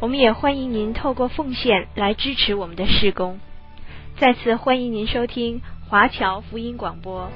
我们也欢迎您透过奉献来支持我们的施工。再次欢迎您收听华侨福音广播。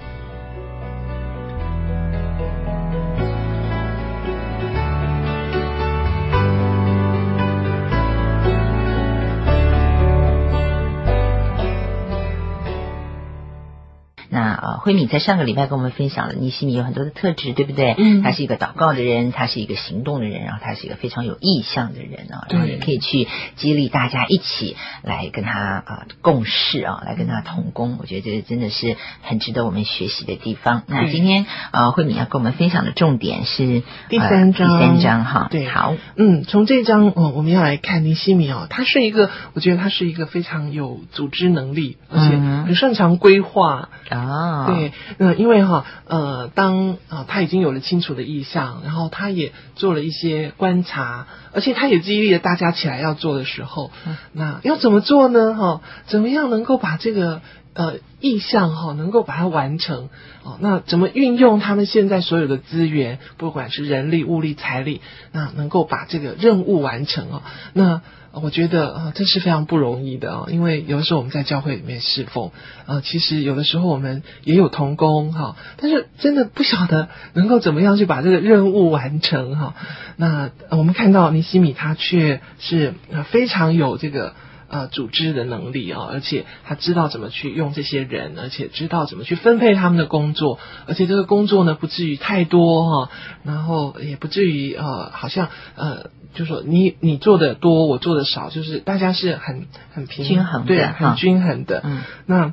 慧敏在上个礼拜跟我们分享了尼西米有很多的特质，对不对？嗯，他是一个祷告的人，他是一个行动的人，然后他是一个非常有意向的人啊，然后也可以去激励大家一起来跟他啊、呃、共事啊，来跟他同工。我觉得这个真的是很值得我们学习的地方。那今天呃，慧敏要跟我们分享的重点是第三章，呃、第三章哈。对，好，嗯，从这章哦，我们要来看尼西米哦，他是一个，我觉得他是一个非常有组织能力，而且很擅长规划。嗯啊，对，那，因为哈，呃，当啊、呃、他已经有了清楚的意向，然后他也做了一些观察，而且他也激励了大家起来要做的时候，嗯、那要怎么做呢？哈，怎么样能够把这个呃意向哈能够把它完成？哦，那怎么运用他们现在所有的资源，不管是人力、物力、财力，那能够把这个任务完成哦？那。我觉得啊，这是非常不容易的啊，因为有的时候我们在教会里面侍奉啊，其实有的时候我们也有同工哈，但是真的不晓得能够怎么样去把这个任务完成哈。那我们看到尼西米他却是非常有这个。呃，组织的能力啊，而且他知道怎么去用这些人，而且知道怎么去分配他们的工作，而且这个工作呢，不至于太多哈，然后也不至于呃，好像呃，就说你你做的多，我做的少，就是大家是很很平均衡的，对，很均衡的，嗯，那。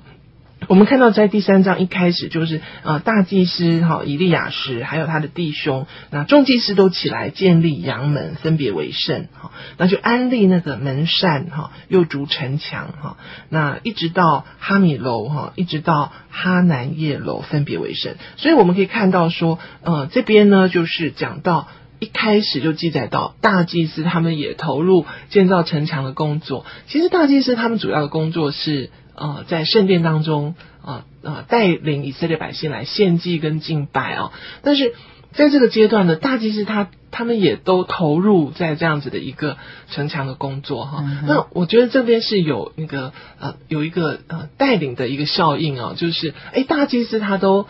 我们看到在第三章一开始就是呃大祭司哈以利亚实还有他的弟兄，那众祭司都起来建立羊门，分别为圣哈，那就安立那个门扇哈，又筑城墙哈，那一直到哈米楼哈，一直到哈南叶楼分别为圣，所以我们可以看到说呃这边呢就是讲到一开始就记载到大祭司他们也投入建造城墙的工作，其实大祭司他们主要的工作是。啊、呃，在圣殿当中啊啊，带领以色列百姓来献祭跟敬拜啊，但是在这个阶段呢，大祭司他他们也都投入在这样子的一个城墙的工作哈。嗯、那我觉得这边是有那个呃有一个呃带领的一个效应啊，就是哎，大祭司他都。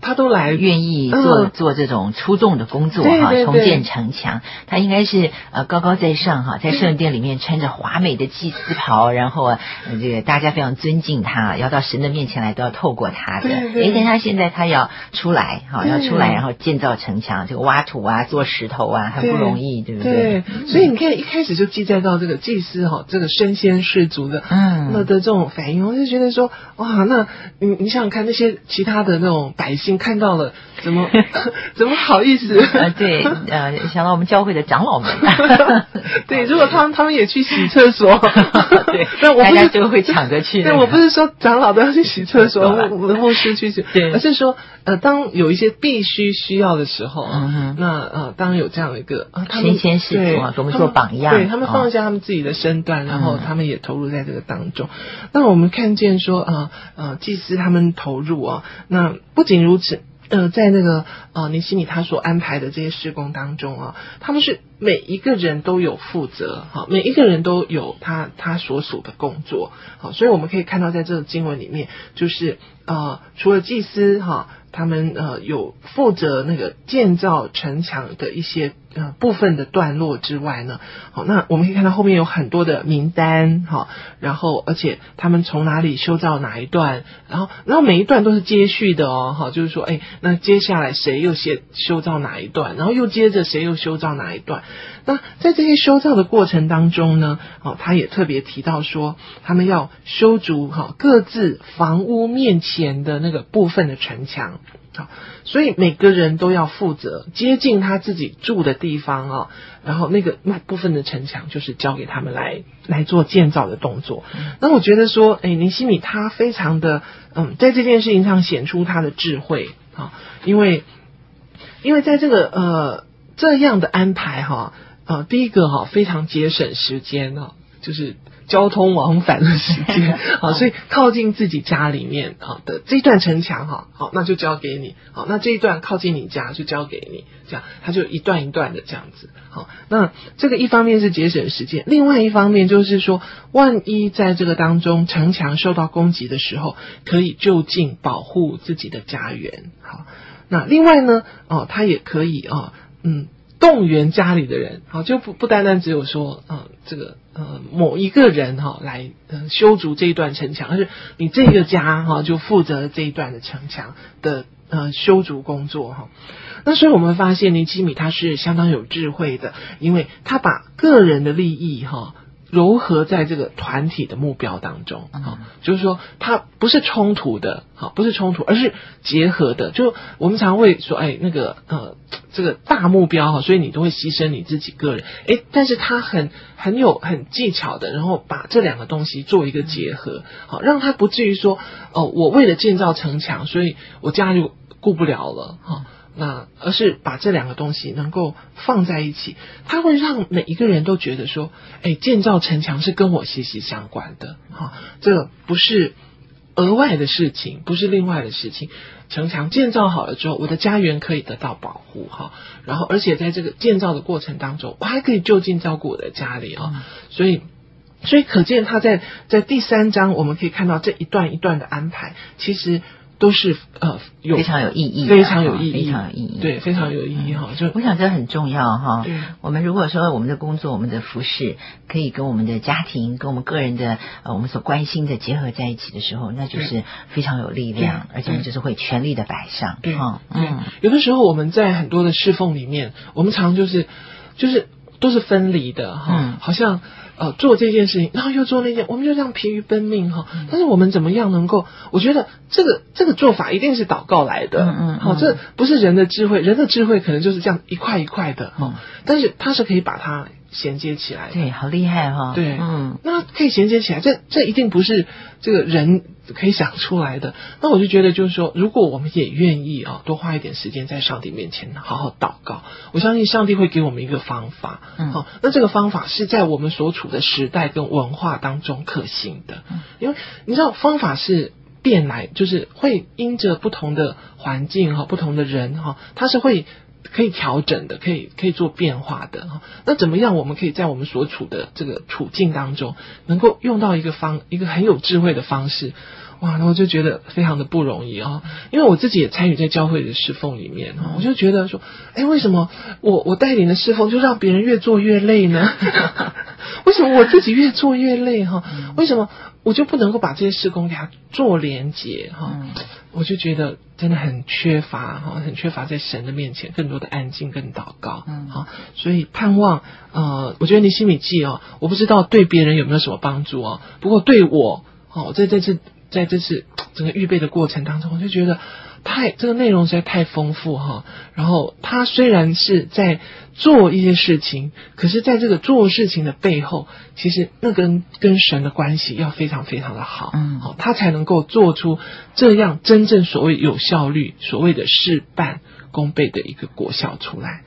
他都来愿意做、嗯、做这种出众的工作哈，重建城墙。他应该是呃高高在上哈，在圣殿里面穿着华美的祭司袍，然后呃这个大家非常尊敬他，要到神的面前来都要透过他的。哎，但他现在他要出来哈，要出来然后建造城墙，这个挖土啊，做石头啊，很不容易，对，对不对？对，所以你看一开始就记载到这个祭司哈，这个身先士卒的嗯，那的这种反应，我就觉得说哇，那你你想想看那些其他的那种百姓。看到了，怎么 怎么好意思？呃，对，呃，想到我们教会的长老们，对，如果他们他们也去洗厕所，对，那我大家就会抢着去。对，我不是说长老都要去洗厕所，我们牧师去洗，对，而是说，呃，当有一些必须需要的时候，嗯，那呃，当有这样的一个先先士卒啊，我们做榜样，对他们放下他们自己的身段，然后他们也投入在这个当中。那我们看见说，啊呃，祭司他们投入啊，那不仅如是。呃，在那个呃，尼西米他所安排的这些施工当中啊，他们是每一个人都有负责，哈，每一个人都有他他所属的工作，好，所以我们可以看到在这个经文里面，就是呃，除了祭司哈。他们呃有负责那个建造城墙的一些呃部分的段落之外呢，好，那我们可以看到后面有很多的名单，好，然后而且他们从哪里修造哪一段，然后然后每一段都是接续的哦，好，就是说，哎，那接下来谁又先修造哪一段，然后又接着谁又修造哪一段，那在这些修造的过程当中呢，哦，他也特别提到说，他们要修筑哈各自房屋面前的那个部分的城墙。好，所以每个人都要负责接近他自己住的地方啊，然后那个那部分的城墙就是交给他们来来做建造的动作。嗯、那我觉得说，哎，林西米他非常的嗯，在这件事情上显出他的智慧啊，因为因为在这个呃这样的安排哈，呃，第一个哈非常节省时间啊，就是。交通往返的时间，好，所以靠近自己家里面好的这一段城墙哈，好，那就交给你，好，那这一段靠近你家就交给你，这样他就一段一段的这样子，好，那这个一方面是节省时间，另外一方面就是说，万一在这个当中城墙受到攻击的时候，可以就近保护自己的家园，好，那另外呢，哦，他也可以啊，嗯。动员家里的人，好，就不不单单只有说，嗯，这个呃某一个人哈来修筑这一段城墙，而是你这个家哈就负责这一段的城墙的呃修筑工作哈。那所以我们发现尼基米他是相当有智慧的，因为他把个人的利益哈。糅合在这个团体的目标当中，啊，就是说它不是冲突的，好，不是冲突，而是结合的。就我们常会说，哎，那个呃，这个大目标哈，所以你都会牺牲你自己个人，哎，但是他很很有很技巧的，然后把这两个东西做一个结合，好，让他不至于说，哦，我为了建造城墙，所以我家就顾不了了，哈。那而是把这两个东西能够放在一起，它会让每一个人都觉得说，哎，建造城墙是跟我息息相关的，哈，这不是额外的事情，不是另外的事情。城墙建造好了之后，我的家园可以得到保护，哈，然后而且在这个建造的过程当中，我还可以就近照顾我的家里啊，所以，所以可见他在在第三章我们可以看到这一段一段的安排，其实。都是呃有非常有意义，非常有意义，非常有意义，对，非常有意义哈。就我想这很重要哈。对，我们如果说我们的工作、我们的服饰可以跟我们的家庭、跟我们个人的呃我们所关心的结合在一起的时候，那就是非常有力量，而且就是会全力的摆上。对，嗯，有的时候我们在很多的侍奉里面，我们常就是就是都是分离的哈，好像。呃，做这件事情，然后又做那件，我们就这样疲于奔命哈。但是我们怎么样能够？我觉得这个这个做法一定是祷告来的，嗯嗯，好，这不是人的智慧，人的智慧可能就是这样一块一块的哈。但是他是可以把它。衔接起来，对，好厉害哈、哦！对，嗯，那可以衔接起来，这这一定不是这个人可以想出来的。那我就觉得，就是说，如果我们也愿意啊，多花一点时间在上帝面前好好祷告，我相信上帝会给我们一个方法。嗯，好，那这个方法是在我们所处的时代跟文化当中可行的。嗯，因为你知道，方法是变来，就是会因着不同的环境哈，不同的人哈，它是会。可以调整的，可以可以做变化的哈。那怎么样？我们可以在我们所处的这个处境当中，能够用到一个方一个很有智慧的方式，哇！那我就觉得非常的不容易啊。因为我自己也参与在教会的侍奉里面，我就觉得说，哎，为什么我我带领的侍奉就让别人越做越累呢？为什么我自己越做越累哈？为什么我就不能够把这些事工给他做连接哈？我就觉得真的很缺乏哈，很缺乏在神的面前更多的安静跟祷告，嗯，好，所以盼望呃，我觉得尼希米记哦，我不知道对别人有没有什么帮助哦，不过对我哦，在这次在这次整个预备的过程当中，我就觉得。太这个内容实在太丰富哈，然后他虽然是在做一些事情，可是在这个做事情的背后，其实那跟跟神的关系要非常非常的好，嗯，好，他才能够做出这样真正所谓有效率、所谓的事半功倍的一个果效出来。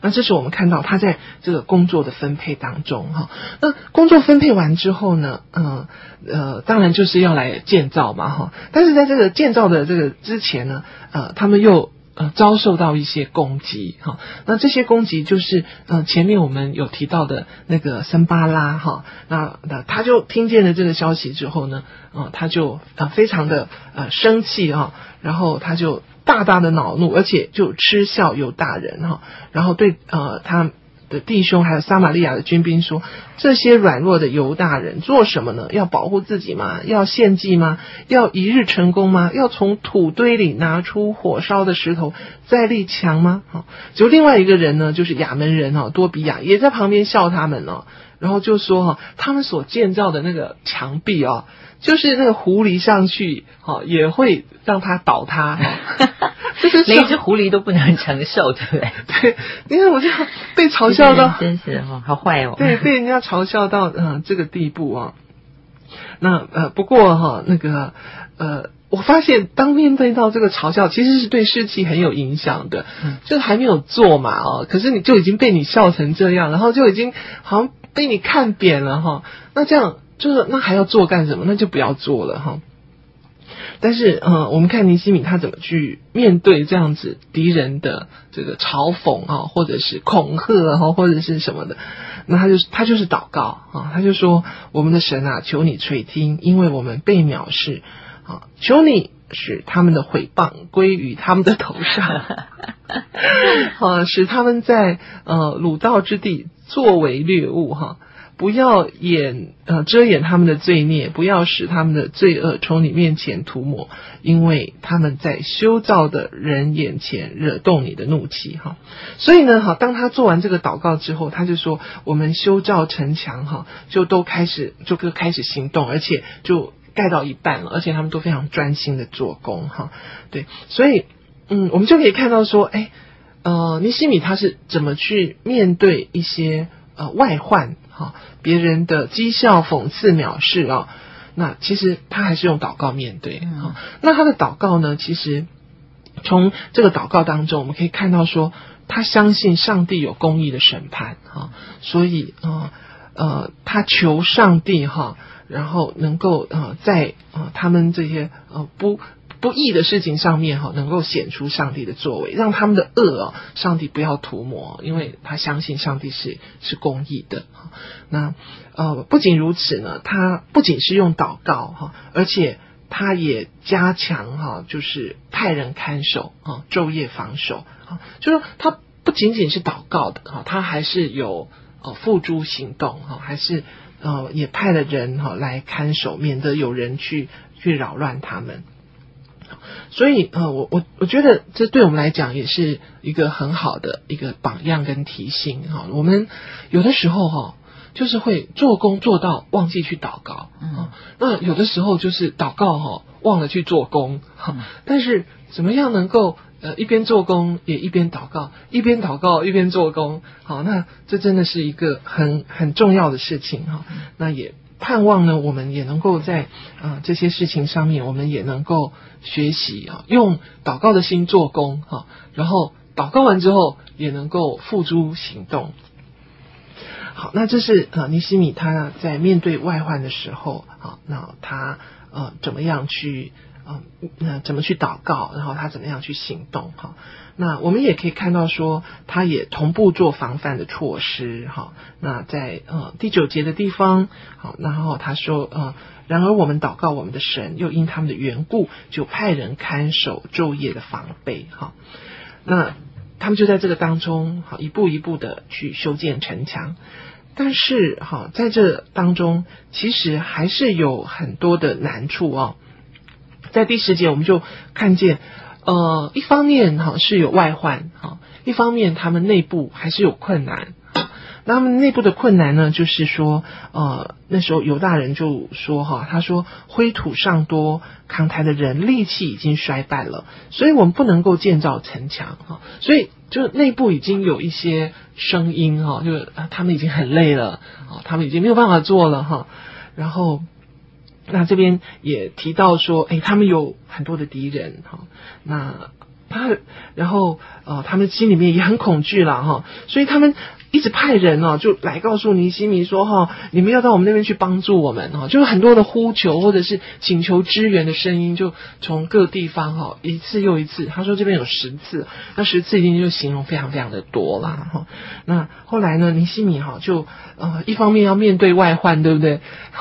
那这是我们看到他在这个工作的分配当中哈，那工作分配完之后呢，嗯呃，当然就是要来建造嘛哈，但是在这个建造的这个之前呢，呃，他们又呃遭受到一些攻击哈，那这些攻击就是呃前面我们有提到的那个森巴拉哈，那那他就听见了这个消息之后呢，啊他就啊非常的呃生气啊，然后他就。大大的恼怒，而且就嗤笑有大人哈，然后对呃他的弟兄还有撒玛利亚的军兵说：这些软弱的犹大人做什么呢？要保护自己吗？要献祭吗？要一日成功吗？要从土堆里拿出火烧的石头再立墙吗？哈，就另外一个人呢，就是亚门人哈多比亚也在旁边笑他们呢，然后就说哈，他们所建造的那个墙壁啊。就是那个狐狸上去，哈，也会让它倒塌，就 是连一只狐狸都不能承受，对不对？对，因为我就被嘲笑到，真是哦，好坏哦。对，被人家嘲笑到嗯、呃、这个地步啊。那呃，不过哈，那个呃。我发现，当面对到这个嘲笑，其实是对士气很有影响的。嗯，就还没有做嘛，哦，可是你就已经被你笑成这样，然后就已经好像被你看扁了哈。那这样就是那还要做干什么？那就不要做了哈。但是，嗯，我们看尼西米他怎么去面对这样子敌人的这个嘲讽啊，或者是恐吓哈，或者是什么的，那他就他就是祷告啊，他就说：“我们的神啊，求你垂听，因为我们被藐视啊。”求你使他们的毁谤归于他们的头上，啊，使他们在呃掳到之地作为掠物哈，不要掩呃遮掩他们的罪孽，不要使他们的罪恶从你面前涂抹，因为他们在修造的人眼前惹动你的怒气哈。所以呢，哈，当他做完这个祷告之后，他就说：我们修造城墙哈，就都开始就开始行动，而且就。盖到一半了，而且他们都非常专心的做工，哈，对，所以，嗯，我们就可以看到说，哎，呃，尼西米他是怎么去面对一些呃外患，哈，别人的讥笑、讽刺、藐视啊，那其实他还是用祷告面对，哈，那他的祷告呢，其实从这个祷告当中，我们可以看到说，他相信上帝有公义的审判，哈，所以，呃，呃，他求上帝，哈。然后能够呃在呃他们这些呃不不义的事情上面哈，能够显出上帝的作为，让他们的恶哦，上帝不要涂抹，因为他相信上帝是是公义的。那呃不仅如此呢，他不仅是用祷告哈，而且他也加强哈，就是派人看守啊，昼夜防守啊，就是说他不仅仅是祷告的哈，他还是有呃付诸行动哈，还是。呃，也派了人哈来看守，免得有人去去扰乱他们。所以呃，我我我觉得这对我们来讲也是一个很好的一个榜样跟提醒哈。我们有的时候哈，就是会做工做到忘记去祷告，嗯，那有的时候就是祷告哈忘了去做工哈。但是怎么样能够？呃，一边做工也一边祷告，一边祷告一边做工，好，那这真的是一个很很重要的事情哈。那也盼望呢，我们也能够在啊、这些事情上面，我们也能够学习啊，用祷告的心做工哈，然后祷告完之后也能够付诸行动。好，那这是呃尼西米他在面对外患的时候，好，那他呃怎么样去？啊，那怎么去祷告？然后他怎么样去行动？哈，那我们也可以看到说，他也同步做防范的措施。哈，那在呃第九节的地方，好，然后他说，呃，然而我们祷告我们的神，又因他们的缘故，就派人看守昼夜的防备。哈，那他们就在这个当中，好，一步一步的去修建城墙。但是，哈，在这当中，其实还是有很多的难处哦。在第十节，我们就看见，呃，一方面哈是有外患哈，一方面他们内部还是有困难。那他们内部的困难呢，就是说，呃，那时候犹大人就说哈，他说灰土尚多，扛台的人力气已经衰败了，所以我们不能够建造城墙哈。所以就内部已经有一些声音哈，就是他们已经很累了啊，他们已经没有办法做了哈，然后。那这边也提到说，哎，他们有很多的敌人哈，那他然后呃，他们心里面也很恐惧了哈，所以他们。一直派人哦，就来告诉尼西米说哈，你们要到我们那边去帮助我们哈，就是很多的呼求或者是请求支援的声音，就从各地方哈一次又一次。他说这边有十次，那十次已经就形容非常非常的多了哈。那后来呢，尼西米哈就呃一方面要面对外患，对不对？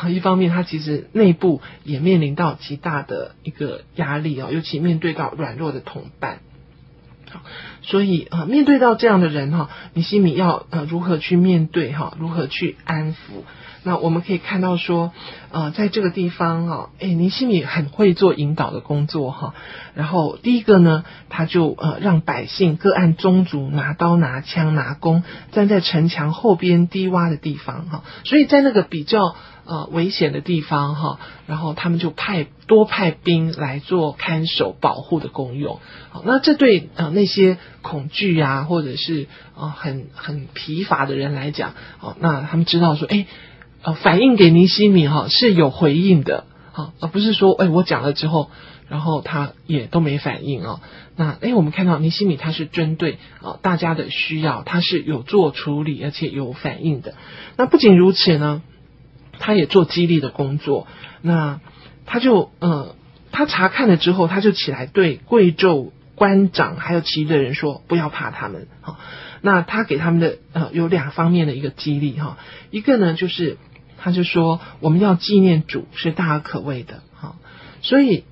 一方面他其实内部也面临到极大的一个压力啊，尤其面对到软弱的同伴。所以啊，面对到这样的人哈，你心里要呃如何去面对哈，如何去安抚？那我们可以看到说，呃，在这个地方哈，诶，尼西米很会做引导的工作哈。然后第一个呢，他就呃让百姓各按宗族拿刀拿枪拿弓，站在城墙后边低洼的地方哈。所以在那个比较呃危险的地方哈，然后他们就派多派兵来做看守保护的功用。好，那这对呃那些恐惧啊，或者是啊、很很疲乏的人来讲，好，那他们知道说，哎，呃反映给尼西米哈是有回应的，好，而不是说，哎我讲了之后。然后他也都没反应哦。那诶，我们看到尼西米他是针对啊大家的需要，他是有做处理而且有反应的。那不仅如此呢，他也做激励的工作。那他就呃，他查看了之后，他就起来对贵胄官长还有其余的人说：“不要怕他们。”哈，那他给他们的呃有两方面的一个激励哈，一个呢就是他就说我们要纪念主是大而可畏的哈，所以。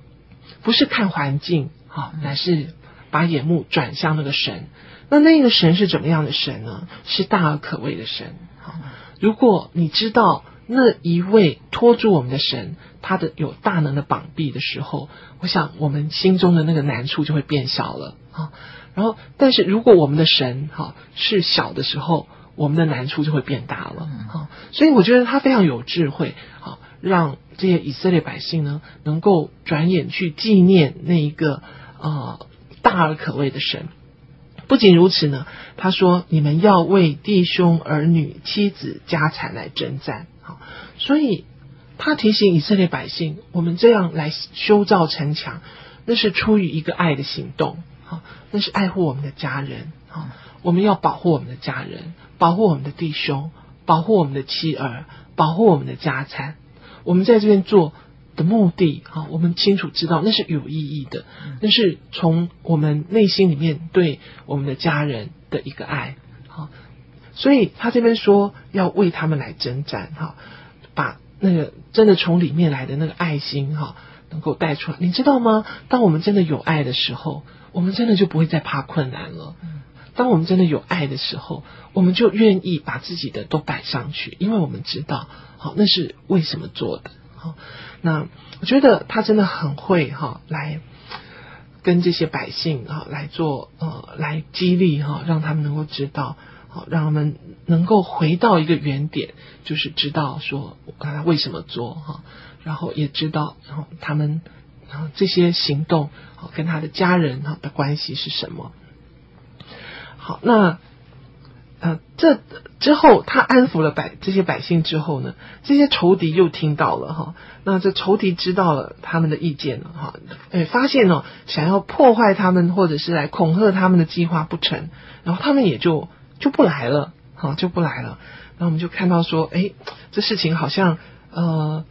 不是看环境，哈，乃是把眼目转向那个神。那那个神是怎么样的神呢？是大而可畏的神。哈，如果你知道那一位托住我们的神，他的有大能的膀臂的时候，我想我们心中的那个难处就会变小了。哈，然后，但是如果我们的神，哈，是小的时候，我们的难处就会变大了。哈，所以我觉得他非常有智慧。好。让这些以色列百姓呢，能够转眼去纪念那一个呃大而可畏的神。不仅如此呢，他说：“你们要为弟兄、儿女、妻子、家产来征战。”好，所以他提醒以色列百姓，我们这样来修造城墙，那是出于一个爱的行动。好，那是爱护我们的家人。好，我们要保护我们的家人，保护我们的弟兄，保护我们的妻儿，保护我们的家产。我们在这边做的目的，啊，我们清楚知道那是有意义的，那是从我们内心里面对我们的家人的一个爱，哈，所以他这边说要为他们来征战，哈，把那个真的从里面来的那个爱心，哈，能够带出来。你知道吗？当我们真的有爱的时候，我们真的就不会再怕困难了。当我们真的有爱的时候，我们就愿意把自己的都摆上去，因为我们知道，好，那是为什么做的。好，那我觉得他真的很会哈，来跟这些百姓哈来做呃，来激励哈，让他们能够知道，好，让他们能够回到一个原点，就是知道说他为什么做哈，然后也知道，然后他们然后这些行动跟他的家人哈的关系是什么。好，那呃，这之后他安抚了百这些百姓之后呢，这些仇敌又听到了哈，那这仇敌知道了他们的意见了哈，哎，发现哦，想要破坏他们或者是来恐吓他们的计划不成，然后他们也就就不来了，哈，就不来了。那我们就看到说，哎，这事情好像呃。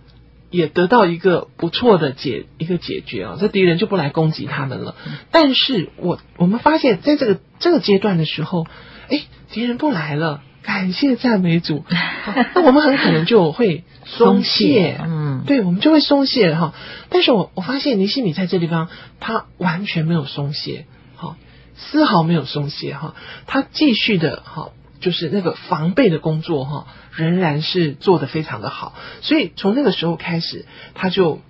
也得到一个不错的解一个解决啊，这敌人就不来攻击他们了。但是我我们发现，在这个这个阶段的时候，哎，敌人不来了，感谢赞美主，那我们很可能就会松懈，嗯，对，我们就会松懈哈。但是我我发现尼西米在这地方，他完全没有松懈，哈，丝毫没有松懈哈，他继续的哈。就是那个防备的工作哈，仍然是做得非常的好，所以从那个时候开始，他就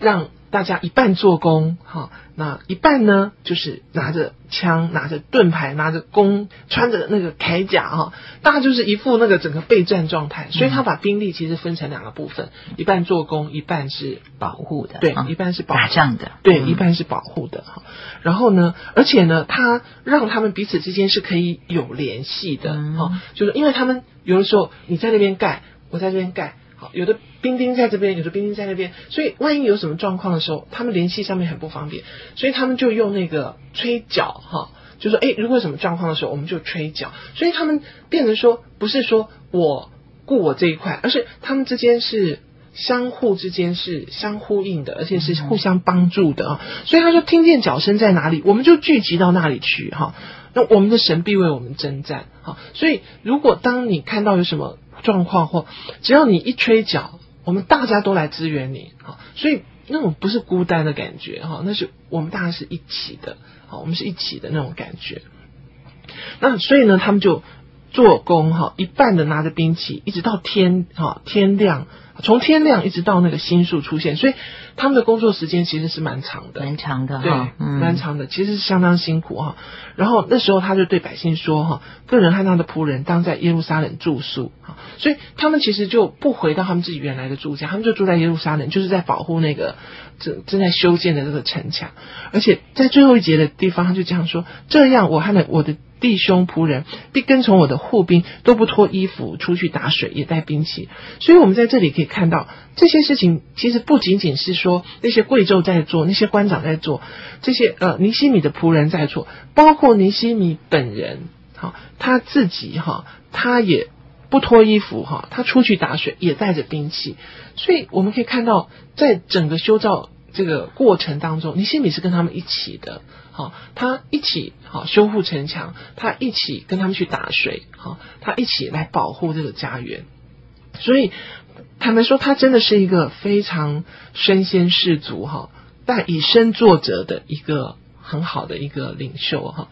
让大家一半做工哈，那一半呢就是拿着枪、拿着盾牌、拿着弓、穿着那个铠甲哈，大家就是一副那个整个备战状态。所以他把兵力其实分成两个部分，一半做工，一半是保护的。对，一半是保护，打仗的。对，一半是保护的哈。然后呢，而且呢，他让他们彼此之间是可以有联系的哈，就是因为他们有的时候你在那边盖，我在这边盖。有的兵丁在这边，有的兵丁在那边，所以万一有什么状况的时候，他们联系上面很不方便，所以他们就用那个吹角哈，就说诶，如果有什么状况的时候，我们就吹角，所以他们变成说，不是说我顾我这一块，而是他们之间是相互之间是相呼应的，而且是互相帮助的啊。所以他说，听见角声在哪里，我们就聚集到那里去哈。那我们的神必为我们征战哈。所以如果当你看到有什么，状况或只要你一吹角，我们大家都来支援你，好，所以那种不是孤单的感觉哈，那是我们大家是一起的，好，我们是一起的那种感觉。那所以呢，他们就做工哈，一半的拿着兵器，一直到天哈天亮。从天亮一直到那个星宿出现，所以他们的工作时间其实是蛮长的，蛮长的，对，嗯、蛮长的，其实是相当辛苦哈。然后那时候他就对百姓说哈，个人和他的仆人当在耶路撒冷住宿哈，所以他们其实就不回到他们自己原来的住家，他们就住在耶路撒冷，就是在保护那个正正在修建的这个城墙。而且在最后一节的地方，他就这样说：这样我和我的。弟兄仆人必跟从我的护兵，都不脱衣服出去打水，也带兵器。所以，我们在这里可以看到这些事情，其实不仅仅是说那些贵胄在做，那些官长在做，这些呃尼西米的仆人在做，包括尼西米本人，哈，他自己哈，他也不脱衣服哈，他出去打水也带着兵器。所以，我们可以看到，在整个修造这个过程当中，尼西米是跟他们一起的。好，他一起好修复城墙，他一起跟他们去打水，好，他一起来保护这个家园。所以坦白说，他真的是一个非常身先士卒哈，但以身作则的一个很好的一个领袖哈。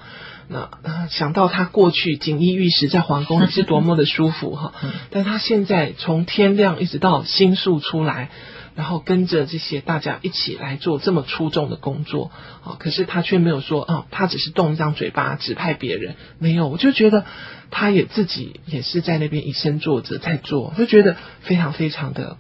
那想到他过去锦衣玉食在皇宫里是多么的舒服哈，但他现在从天亮一直到星宿出来。然后跟着这些大家一起来做这么出众的工作啊！可是他却没有说啊，他只是动一张嘴巴指派别人，没有。我就觉得他也自己也是在那边以身作则在做，就觉得非常非常的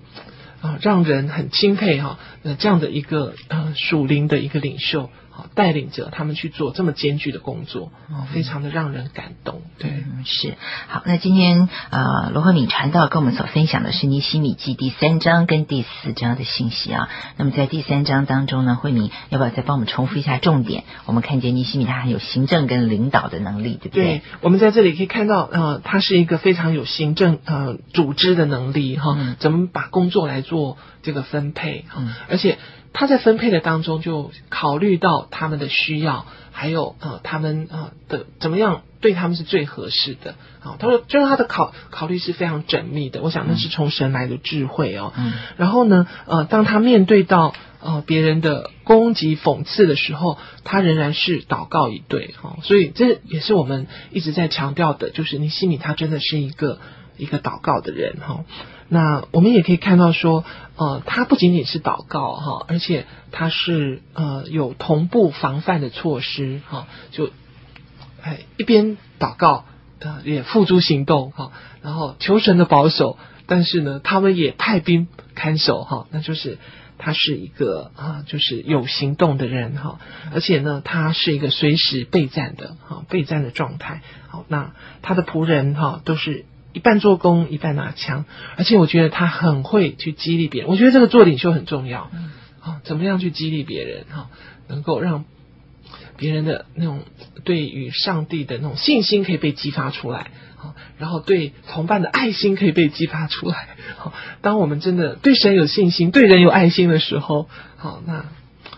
啊，让人很钦佩哈。那这样的一个呃属灵的一个领袖。带领着他们去做这么艰巨的工作，哦，非常的让人感动。对，嗯、是好。那今天呃，罗慧敏传道跟我们所分享的是《尼西米记》第三章跟第四章的信息啊。那么在第三章当中呢，慧敏要不要再帮我们重复一下重点？我们看见尼西米他很有行政跟领导的能力，对不对？对，我们在这里可以看到，呃，他是一个非常有行政呃组织的能力哈、嗯，怎么把工作来做这个分配哈、嗯，而且。他在分配的当中就考虑到他们的需要，还有呃他们呃的怎么样对他们是最合适的啊。他说，就是他的考考虑是非常缜密的。我想那是从神来的智慧哦。嗯。然后呢，呃，当他面对到呃别人的攻击讽刺的时候，他仍然是祷告一对哈。所以这也是我们一直在强调的，就是尼希米他真的是一个一个祷告的人哈。那我们也可以看到说，呃，他不仅仅是祷告哈，而且他是呃有同步防范的措施哈，就哎一边祷告呃也付诸行动哈，然后求神的保守，但是呢，他们也派兵看守哈，那就是他是一个啊，就是有行动的人哈，而且呢，他是一个随时备战的哈，备战的状态。好，那他的仆人哈都是。一半做工，一半拿枪，而且我觉得他很会去激励别人。我觉得这个做领袖很重要，啊，怎么样去激励别人哈，能够让别人的那种对于上帝的那种信心可以被激发出来，啊，然后对同伴的爱心可以被激发出来。好，当我们真的对神有信心，对人有爱心的时候，好，那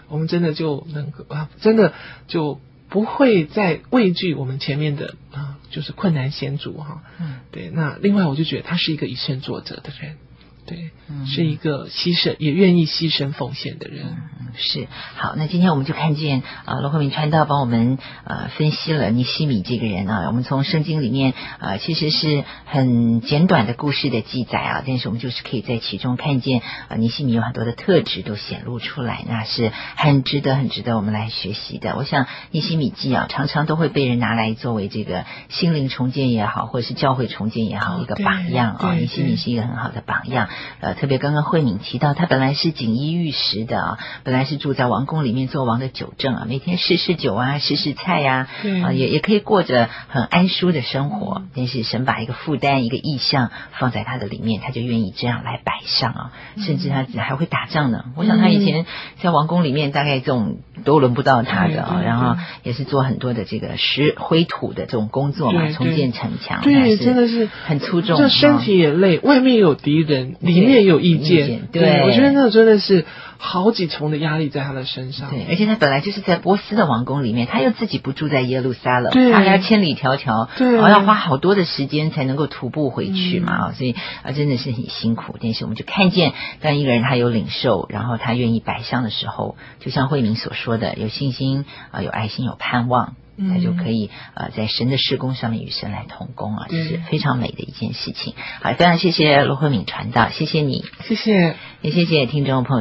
我们真的就能够啊，真的就。不会再畏惧我们前面的啊，就是困难险阻哈。嗯，对。那另外，我就觉得他是一个以身作则的人。对，嗯，是一个牺牲也愿意牺牲奉献的人。嗯，是。好，那今天我们就看见啊，罗慧敏传道帮我们呃分析了尼西米这个人啊。我们从圣经里面呃其实是很简短的故事的记载啊，但是我们就是可以在其中看见呃尼西米有很多的特质都显露出来，那是很值得很值得我们来学习的。我想尼西米记啊，常常都会被人拿来作为这个心灵重建也好，或者是教会重建也好一个榜样啊。尼西米是一个很好的榜样。呃，特别刚刚慧敏提到，他本来是锦衣玉食的啊，本来是住在王宫里面做王的酒政啊，每天试试酒啊，试试菜呀，啊，也也可以过着很安舒的生活。但是神把一个负担、一个意向放在他的里面，他就愿意这样来摆上啊，甚至他还会打仗呢。我想他以前在王宫里面，大概这种都轮不到他的啊，然后也是做很多的这个石灰土的这种工作嘛，重建城墙，对，真的是很出众，这身体也累，外面有敌人，里面。有意见，对，对，我觉得那个真的是好几重的压力在他的身上。对，而且他本来就是在波斯的王宫里面，他又自己不住在耶路撒冷，他还要千里迢迢，对，然后要花好多的时间才能够徒步回去嘛，嗯、所以啊，真的是很辛苦。但是我们就看见，当一个人他有领受，然后他愿意摆上的时候，就像慧敏所说的，有信心啊，有爱心，有盼望。他就可以呃在神的施工上面与神来同工啊，这是非常美的一件事情。好，非常谢谢罗慧敏传道，谢谢你，谢谢，也谢谢听众朋友。